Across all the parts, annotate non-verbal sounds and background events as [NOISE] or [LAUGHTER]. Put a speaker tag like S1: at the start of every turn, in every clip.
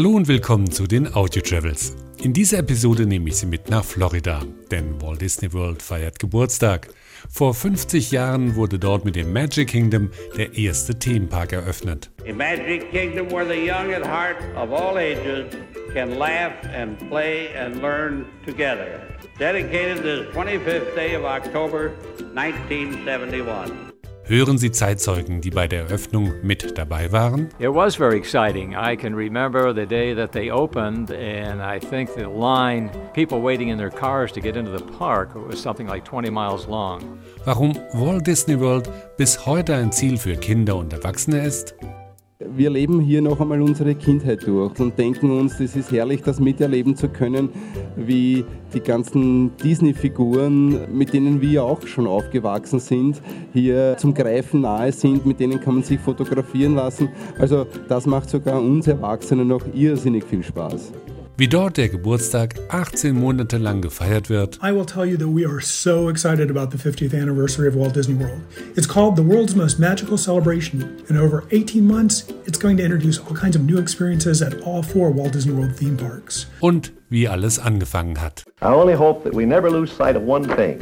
S1: Hallo und willkommen zu den Audio Travels. In dieser Episode nehme ich Sie mit nach Florida, denn Walt Disney World feiert Geburtstag. Vor 50 Jahren wurde dort mit dem Magic Kingdom der erste Themenpark eröffnet.
S2: A Magic Kingdom where the young at heart of all ages can laugh and play and learn together. Dedicated this 25th day of October 1971.
S1: Hören Sie Zeitzeugen, die bei der Eröffnung mit dabei waren?
S3: It was very exciting. I can remember the day that they opened, and I think the line, people waiting in their cars to get into the park, was something like 20 miles long.
S1: Warum Walt Disney World bis heute ein Ziel für Kinder und Erwachsene ist?
S4: Wir leben hier noch einmal unsere Kindheit durch und denken uns, das ist herrlich, das miterleben zu können, wie die ganzen Disney-Figuren, mit denen wir auch schon aufgewachsen sind, hier zum Greifen nahe sind, mit denen kann man sich fotografieren lassen. Also das macht sogar uns Erwachsenen noch irrsinnig viel Spaß.
S1: Wie dort der Geburtstag 18 Monate lang gefeiert wird.
S5: I will tell you that we are so excited about the 50th anniversary of Walt Disney World. It's called the world's most magical celebration. In over 18 months, it's going to introduce all kinds of new experiences at all four Walt Disney World theme parks.
S1: Und wie alles angefangen hat.
S6: I only hope that we never lose sight of one thing.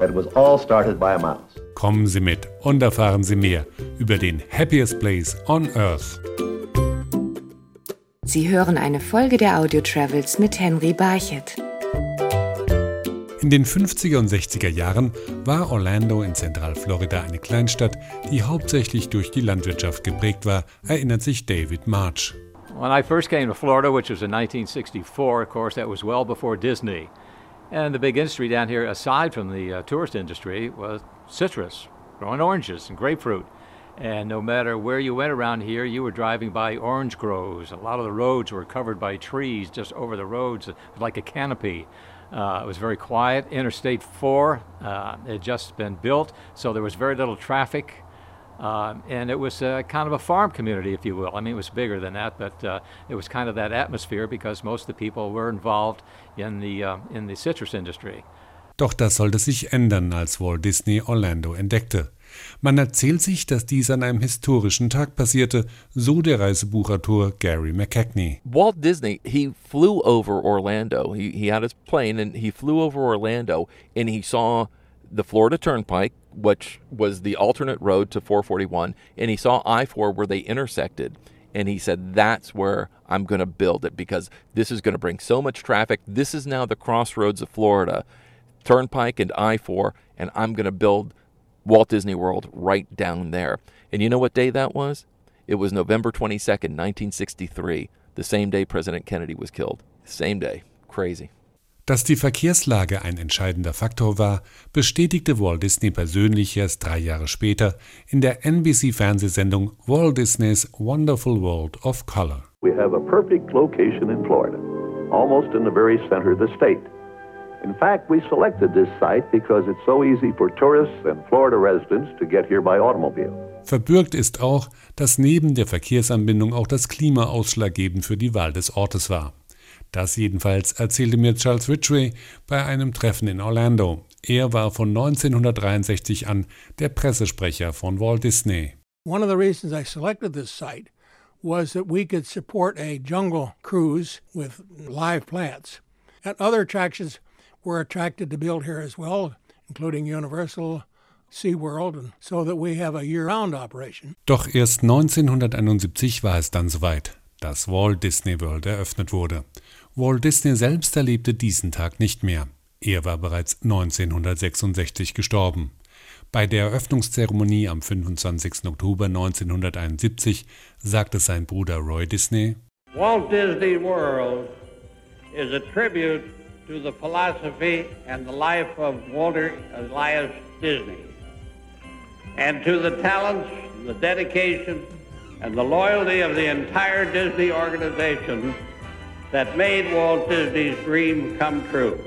S6: That it was all started by a mouse.
S1: Kommen Sie mit und erfahren Sie mehr über den Happiest Place on Earth.
S7: Sie hören eine Folge der Audio Travels mit Henry Barchet.
S1: In den 50er und 60er Jahren war Orlando in Zentralflorida eine Kleinstadt, die hauptsächlich durch die Landwirtschaft geprägt war, erinnert sich David March.
S3: When I first came to Florida, which was in 1964, of course, that was well before Disney. And the big industry down here, aside from the uh, tourist industry, was citrus, growing oranges and grapefruit. And no matter where you went around here, you were driving by orange groves. A lot of the roads were covered by trees just over the roads, like a canopy. Uh, it was very quiet. Interstate 4 uh, had just been built, so there was very little traffic. Uh, and it was uh, kind of a farm community, if you will. I mean, it was bigger than that, but uh, it was kind of that atmosphere because most of the people were involved in the, uh, in the citrus industry.
S1: Doch das sollte sich ändern, als Walt Disney Orlando entdeckte. Man erzählt sich, dass dies an einem historischen Tag passierte, so der Reisebuchautor Gary McKechnie.
S8: Walt Disney, he flew over Orlando. He, he had his plane and he flew over Orlando and he saw the Florida Turnpike, which was the alternate road to 441, and he saw I 4 where they intersected. And he said, That's where I'm going to build it because this is going to bring so much traffic. This is now the crossroads of Florida, Turnpike and I 4, and I'm going to build Walt Disney World right down there. And you know what day that was? It was November 22nd, 1963, the same day President Kennedy was killed. Same day. Crazy.
S1: Dass die Verkehrslage ein entscheidender Faktor war, bestätigte Walt Disney persönlich erst drei Jahre später in der NBC-Fernsehsendung Walt Disney's Wonderful World of Color.
S6: We have a perfect location in Florida, almost in the very center of the state. In fact, we selected this site because it's so easy for tourists and Florida residents to get here by automobile.
S1: Verbürgt ist auch, dass neben der Verkehrsanbindung auch das Klima ausschlaggebend für die Wahl des Ortes war. Das jedenfalls erzählte mir Charles Ridgway bei einem Treffen in Orlando. Er war von 1963 an der Pressesprecher von Walt Disney.
S9: One of the reasons I selected this site was that we could support a jungle cruise with live plants. And other attractions were attracted to build here as well, including Universal, SeaWorld, and so that we have a year-round operation.
S1: Doch erst 1971 war es dann soweit, dass Walt Disney World eröffnet wurde. Walt Disney selbst erlebte diesen Tag nicht mehr. Er war bereits 1966 gestorben. Bei der Eröffnungszeremonie am 25. Oktober 1971 sagte sein Bruder Roy Disney:
S2: Walt Disney World is a tribute to the philosophy and the life of Walter Elias Disney, and to the talents, the dedication, and the loyalty of the entire Disney organization that made Walt Disney's dream come true.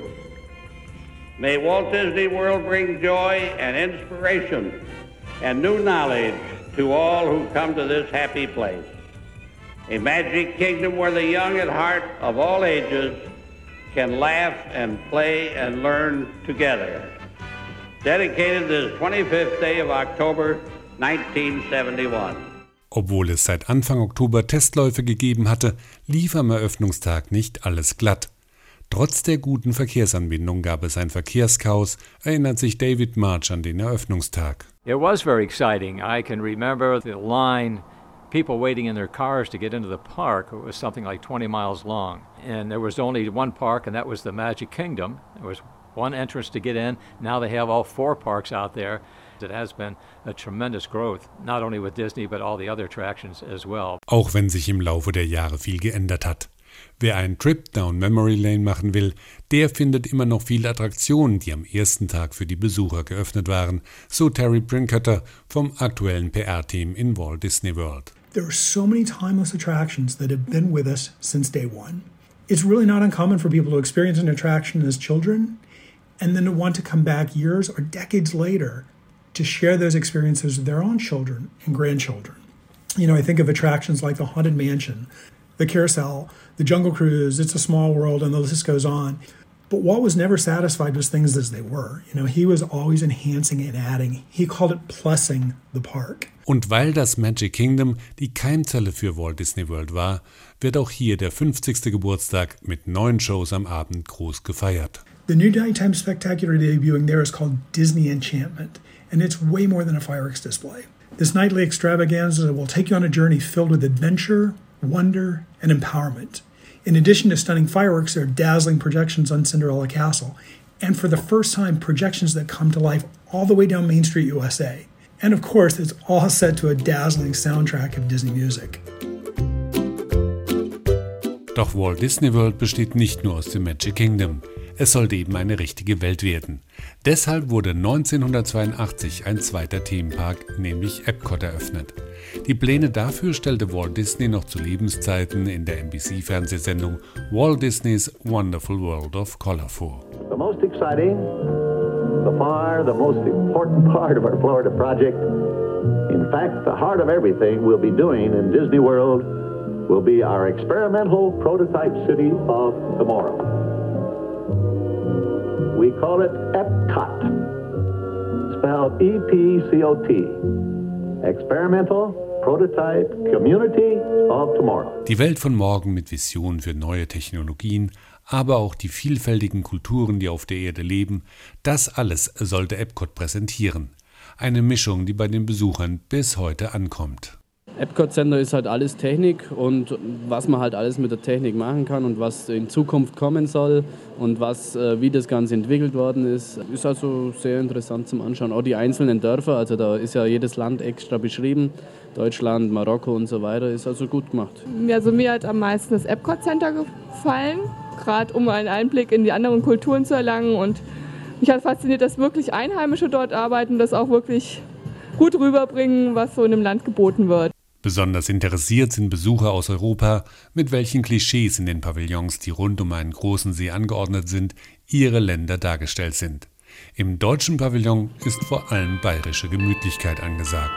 S2: May Walt Disney World bring joy and inspiration and new knowledge to all who come to this happy place. A magic kingdom where the young at heart of all ages can laugh and play and learn together. Dedicated this 25th day of October 1971.
S1: Obwohl es seit Anfang Oktober Testläufe gegeben hatte, lief am Eröffnungstag nicht alles glatt. Trotz der guten Verkehrsanbindung gab es ein Verkehrschaos, erinnert sich David March an den Eröffnungstag.
S3: It was very exciting. I can remember the line people waiting in their cars to get into the park. Was something like 20 miles long. And there was only one park, and that was the Magic Kingdom. There was one entrance to get in. Now they have all four parks out there. It has been a tremendous growth, not only with Disney, but all the other attractions as well.
S1: Auch wenn sich im Laufe der Jahre viel geändert hat. Wer einen Trip down Memory Lane machen will, der findet immer noch viele Attraktionen, die am ersten Tag für die Besucher geöffnet waren, so Terry Brinketter vom aktuellen PR-Team in Walt Disney World.
S5: There are so many timeless attractions that have been with us since day one. It's really not uncommon for people to experience an attraction as children and then to want to come back years or decades later to share those experiences with their own children and grandchildren. You know, I think of attractions like the Haunted Mansion, the Carousel, the Jungle Cruise, It's a Small World, and the list goes on. But Walt was never satisfied with things as they were. You know, he was always enhancing and adding. He called it plussing the park.
S1: Und weil das Magic Kingdom die Keimzelle für Walt Disney World war, wird auch hier der 50. Geburtstag mit neun Shows am Abend groß gefeiert.
S5: The new nighttime spectacular debuting there is called Disney Enchantment, and it's way more than a fireworks display. This nightly extravaganza will take you on a journey filled with adventure, wonder, and empowerment. In addition to stunning fireworks, there are dazzling projections on Cinderella Castle, and for the first time, projections that come to life all the way down Main Street, USA. And of course, it's all set to a dazzling soundtrack of Disney music.
S1: Doch Walt Disney World besteht nicht nur aus dem Magic Kingdom. Es sollte eben eine richtige Welt werden. Deshalb wurde 1982 ein zweiter Themenpark, nämlich Epcot, eröffnet. Die Pläne dafür stellte Walt Disney noch zu Lebenszeiten in der NBC-Fernsehsendung Walt Disney's Wonderful World of Color vor.
S6: The most exciting, the far the most important [LAUGHS] part of our Florida project, in fact, the heart of everything we'll be doing in Disney World will be our experimental prototype city of tomorrow. We call it EPCOT, spelled E P C O T. Experimental Prototype Community of Tomorrow.
S1: Die Welt von morgen mit Visionen für neue Technologien, aber auch die vielfältigen Kulturen, die auf der Erde leben, das alles sollte Epcot präsentieren. Eine Mischung, die bei den Besuchern bis heute ankommt.
S10: Epcot Center ist halt alles Technik und was man halt alles mit der Technik machen kann und was in Zukunft kommen soll und was, äh, wie das Ganze entwickelt worden ist, ist also sehr interessant zum Anschauen. Auch die einzelnen Dörfer, also da ist ja jedes Land extra beschrieben. Deutschland, Marokko und so weiter, ist also gut gemacht.
S11: Also mir hat am meisten das Epcot Center gefallen, gerade um einen Einblick in die anderen Kulturen zu erlangen und mich hat fasziniert, dass wirklich Einheimische dort arbeiten, das auch wirklich gut rüberbringen, was so in dem Land geboten wird.
S1: Besonders interessiert sind Besucher aus Europa, mit welchen Klischees in den Pavillons, die rund um einen großen See angeordnet sind, ihre Länder dargestellt sind. Im deutschen Pavillon ist vor allem bayerische Gemütlichkeit angesagt.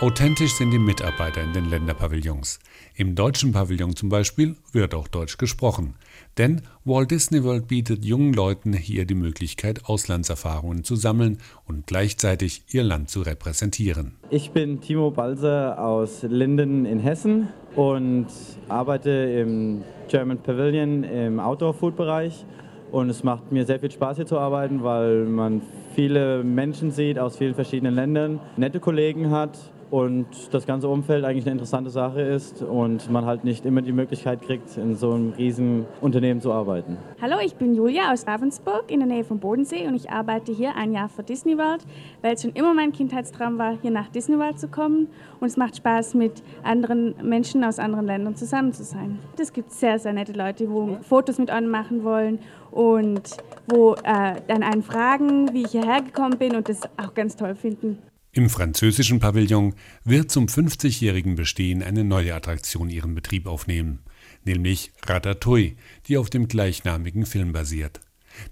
S1: Authentisch sind die Mitarbeiter in den Länderpavillons. Im deutschen Pavillon zum Beispiel wird auch Deutsch gesprochen. Denn Walt Disney World bietet jungen Leuten hier die Möglichkeit, Auslandserfahrungen zu sammeln und gleichzeitig ihr Land zu repräsentieren.
S12: Ich bin Timo Balser aus Linden in Hessen und arbeite im German Pavilion im Outdoor-Food-Bereich. Und es macht mir sehr viel Spaß hier zu arbeiten, weil man viele Menschen sieht aus vielen verschiedenen Ländern, nette Kollegen hat und das ganze Umfeld eigentlich eine interessante Sache ist und man halt nicht immer die Möglichkeit kriegt, in so einem riesen Unternehmen zu arbeiten.
S13: Hallo, ich bin Julia aus Ravensburg in der Nähe vom Bodensee und ich arbeite hier ein Jahr für Disney World, weil es schon immer mein Kindheitstraum war, hier nach Disney World zu kommen und es macht Spaß, mit anderen Menschen aus anderen Ländern zusammen zu sein. Es gibt sehr, sehr nette Leute, wo Fotos mit einem machen wollen und wo äh, dann einen fragen, wie ich hierher gekommen bin und das auch ganz toll finden.
S1: Im französischen Pavillon wird zum 50-jährigen Bestehen eine neue Attraktion ihren Betrieb aufnehmen, nämlich Ratatouille, die auf dem gleichnamigen Film basiert.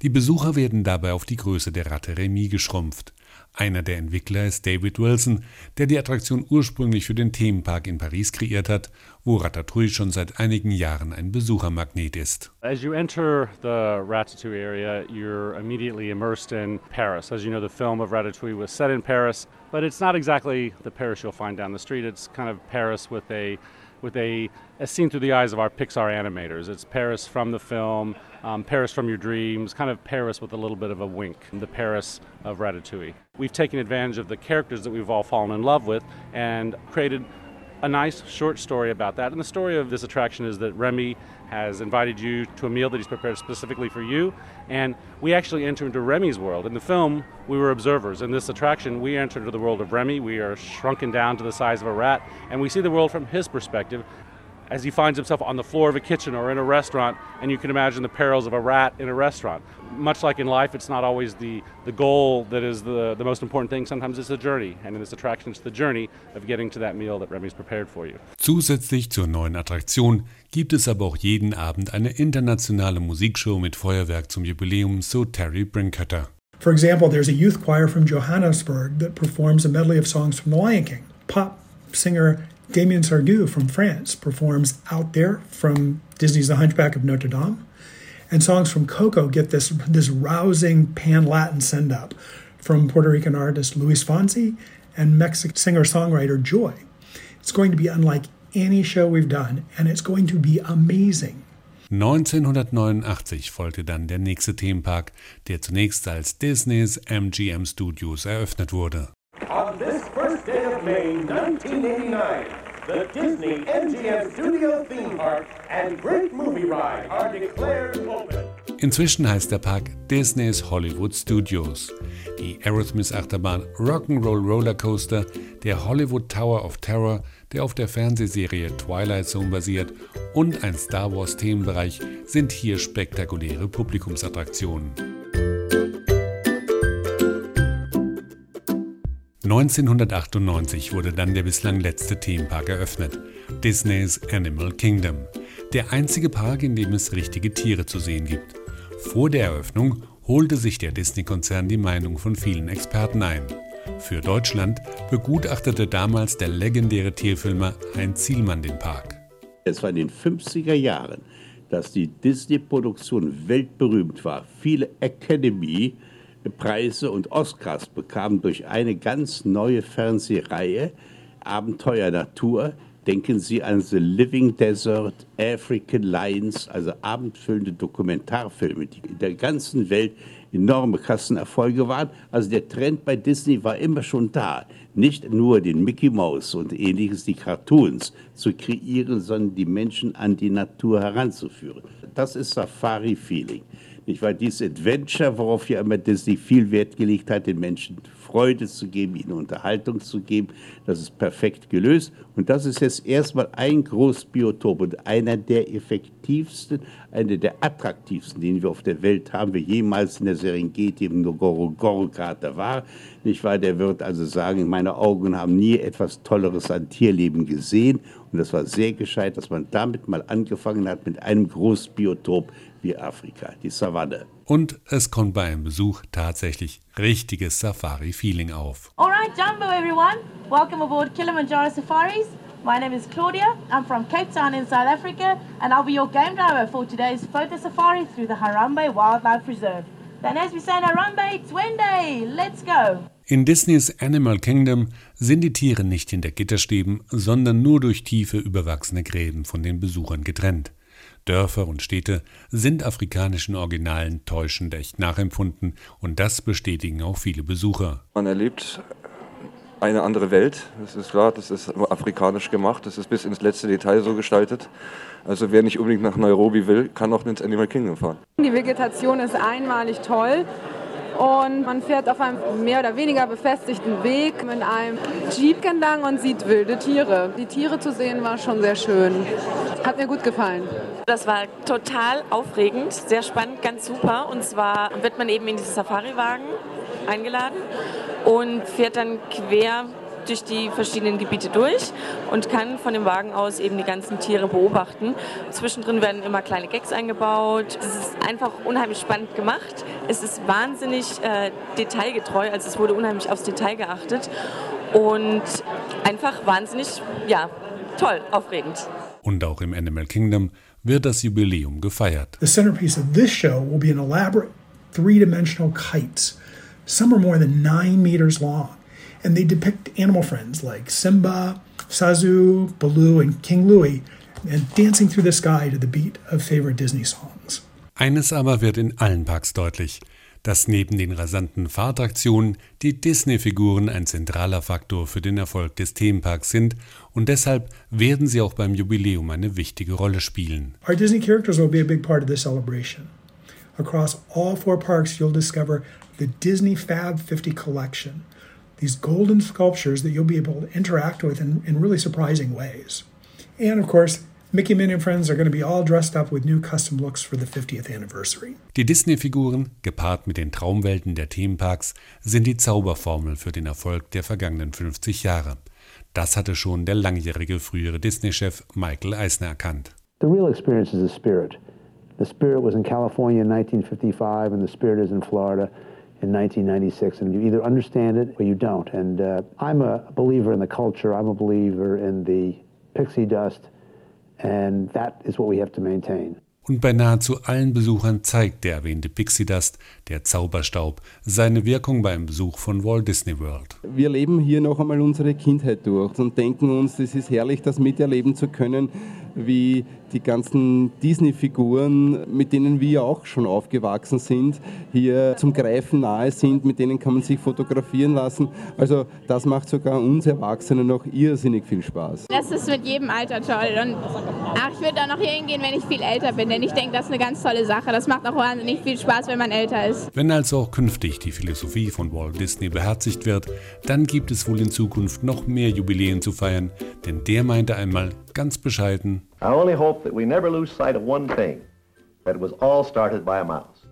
S1: Die Besucher werden dabei auf die Größe der Ratte Remy geschrumpft. Einer der Entwickler ist David Wilson, der die Attraktion ursprünglich für den Themenpark in Paris kreiert hat, wo Ratatouille schon seit einigen Jahren ein Besuchermagnet ist.
S14: As you enter the Ratatouille area, you're immediately immersed in Paris. As you know, the film of Ratatouille was set in Paris, but it's not exactly the Paris you'll find down the street. It's kind of Paris with a with a as seen through the eyes of our Pixar animators. It's Paris from the film, um, Paris from your dreams, kind of Paris with a little bit of a wink, the Paris of Ratatouille. We've taken advantage of the characters that we've all fallen in love with and created a nice short story about that. And the story of this attraction is that Remy has invited you to a meal that he's prepared specifically for you. And we actually enter into Remy's world. In the film, we were observers. In this attraction, we enter into the world of Remy. We are shrunken down to the size of a rat, and we see the world from his perspective as he finds himself on the floor of a kitchen or in a restaurant, and you can imagine the perils of a rat in a restaurant. Much like in life, it's not always the, the goal that is the, the most important thing. Sometimes it's the journey, and in this attraction, it's the journey of getting to that meal that Remy's prepared for you.
S1: Zusätzlich zur neuen Attraktion gibt es aber auch jeden Abend eine internationale Musikshow mit Feuerwerk zum Jubiläum, so Terry Brinketter.
S5: For example, there's a youth choir from Johannesburg that performs a medley of songs from The Lion King. Pop singer Damien Sardou from France performs Out There from Disney's The Hunchback of Notre Dame. And songs from Coco get this, this rousing pan Latin send up from Puerto Rican artist Luis Fonsi and Mexican singer songwriter Joy. It's going to be unlike any show we've done, and it's going to be amazing.
S1: 1989 folgte dann der nächste Themenpark, der zunächst als Disneys MGM Studios eröffnet wurde.
S15: On this first day of May 1989, the Disney MGM Studio Theme Park and Great Movie Ride are declared open.
S1: Inzwischen heißt der Park Disney's Hollywood Studios. Die Aerosmith-Achterbahn Rock'n'Roll Roller Coaster, der Hollywood Tower of Terror, der auf der Fernsehserie Twilight Zone basiert, und ein Star Wars-Themenbereich sind hier spektakuläre Publikumsattraktionen. 1998 wurde dann der bislang letzte Themenpark eröffnet, Disneys Animal Kingdom. Der einzige Park, in dem es richtige Tiere zu sehen gibt. Vor der Eröffnung holte sich der Disney-Konzern die Meinung von vielen Experten ein. Für Deutschland begutachtete damals der legendäre Tierfilmer Heinz Zielmann den Park.
S16: Es war in den 50er Jahren, dass die Disney-Produktion weltberühmt war. Viele Academy Preise und Oscars bekam durch eine ganz neue Fernsehreihe, Abenteuer Natur. Denken Sie an The Living Desert, African Lions, also abendfüllende Dokumentarfilme, die in der ganzen Welt enorme Kassenerfolge waren. Also der Trend bei Disney war immer schon da, nicht nur den Mickey Mouse und ähnliches, die Cartoons zu kreieren, sondern die Menschen an die Natur heranzuführen. Das ist Safari-Feeling. Nicht wahr? Dieses Adventure, worauf ja immer Disney viel Wert gelegt hat, den Menschen Freude zu geben, ihnen Unterhaltung zu geben, das ist perfekt gelöst. Und das ist jetzt erstmal ein Großbiotop und einer der effektivsten, einer der attraktivsten, den wir auf der Welt haben, wir jemals in der Serengeti im Ngorongoro-Krater war. Nicht wahr? Der wird also sagen, meine Augen haben nie etwas Tolleres an Tierleben gesehen. Und das war sehr gescheit, dass man damit mal angefangen hat mit einem Großbiotop wie Afrika, die Savanne.
S1: Und es kommt bei einem Besuch tatsächlich richtiges Safari-Feeling auf.
S17: Alright, Jumbo everyone. Welcome aboard Kilimanjaro Safaris. My name is Claudia. I'm from Cape Town in South Africa and I'll be your game driver for today's photo safari through the Harambe Wildlife Reserve. Then as we say in Harambe, it's Wendy. Let's go.
S1: In Disneys Animal Kingdom sind die Tiere nicht hinter Gitterstäben, sondern nur durch tiefe, überwachsene Gräben von den Besuchern getrennt. Dörfer und Städte sind afrikanischen Originalen täuschend echt nachempfunden und das bestätigen auch viele Besucher.
S18: Man erlebt eine andere Welt, das ist klar, das ist afrikanisch gemacht, das ist bis ins letzte Detail so gestaltet. Also wer nicht unbedingt nach Nairobi will, kann auch ins Animal Kingdom fahren.
S19: Die Vegetation ist einmalig toll und man fährt auf einem mehr oder weniger befestigten Weg mit einem Jeep entlang und sieht wilde Tiere. Die Tiere zu sehen war schon sehr schön. Hat mir gut gefallen.
S20: Das war total aufregend, sehr spannend, ganz super. Und zwar wird man eben in diesen Safari-Wagen eingeladen und fährt dann quer durch die verschiedenen Gebiete durch und kann von dem Wagen aus eben die ganzen Tiere beobachten. Zwischendrin werden immer kleine Gags eingebaut. Es ist einfach unheimlich spannend gemacht. Es ist wahnsinnig äh, detailgetreu, also es wurde unheimlich aufs Detail geachtet und einfach wahnsinnig, ja, toll, aufregend.
S1: Und auch im Animal Kingdom wird das Jubiläum gefeiert.
S5: The centerpiece of this show will be an elaborate three-dimensional kites. Some are more than nine meters long, and they depict animal friends like Simba, Sazu, Baloo, and King Louie, and dancing through the sky to the beat of favorite Disney songs.
S1: Eines aber wird in allen Parks deutlich, dass neben den rasanten Fahrtattraktionen die Disney-Figuren ein zentraler Faktor für den Erfolg des Themenparks sind und deshalb werden sie auch beim Jubiläum eine wichtige Rolle spielen.
S5: Our Disney characters will be a big part of this celebration. Across all four parks, you'll discover the Disney Fab 50 collection. These golden sculptures that you'll be able to interact with in, in really surprising ways. And of course, Mickey, Minnie and Friends are going to be all dressed up with new custom looks for the 50th anniversary.
S1: Die Disney-Figuren, gepaart mit den Traumwelten der Themenparks, sind die Zauberformel für den Erfolg der vergangenen 50 Jahre. Das hatte schon der langjährige frühere Disney-Chef Michael Eisner erkannt.
S21: The real experience is the spirit. The spirit was in California in 1955, and the spirit is in Florida in 1996. And you either understand it or you don't. And uh, I'm a believer in the culture. I'm a believer in the pixie dust. And that is what we have to maintain.
S1: Und bei nahezu allen Besuchern zeigt der erwähnte Pixie Dust, der Zauberstaub, seine Wirkung beim Besuch von Walt Disney World.
S4: Wir leben hier noch einmal unsere Kindheit durch und denken uns, es ist herrlich, das miterleben zu können, wie die ganzen Disney-Figuren, mit denen wir auch schon aufgewachsen sind, hier zum Greifen nahe sind, mit denen kann man sich fotografieren lassen. Also das macht sogar uns Erwachsenen noch irrsinnig viel Spaß.
S22: Das ist mit jedem Alter toll und ach, ich würde da noch hier hingehen, wenn ich viel älter bin, denn ich denke, das ist eine ganz tolle Sache. Das macht auch wahnsinnig viel Spaß, wenn man älter ist.
S1: Wenn also auch künftig die Philosophie von Walt Disney beherzigt wird, dann gibt es wohl in Zukunft noch mehr Jubiläen zu feiern, denn der meinte einmal ganz bescheiden,
S6: I only hope that we never lose sight of one thing that it was all started by a mouse.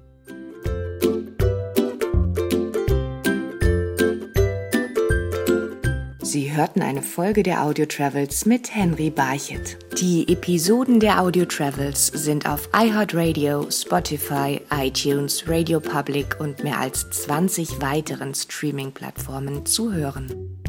S7: Sie hörten eine Folge der Audio Travels mit Henry Barchett. Die Episoden der Audio Travels sind auf iHeartRadio, Spotify, iTunes, Radio Public und mehr als 20 weiteren Streaming-Plattformen zu hören.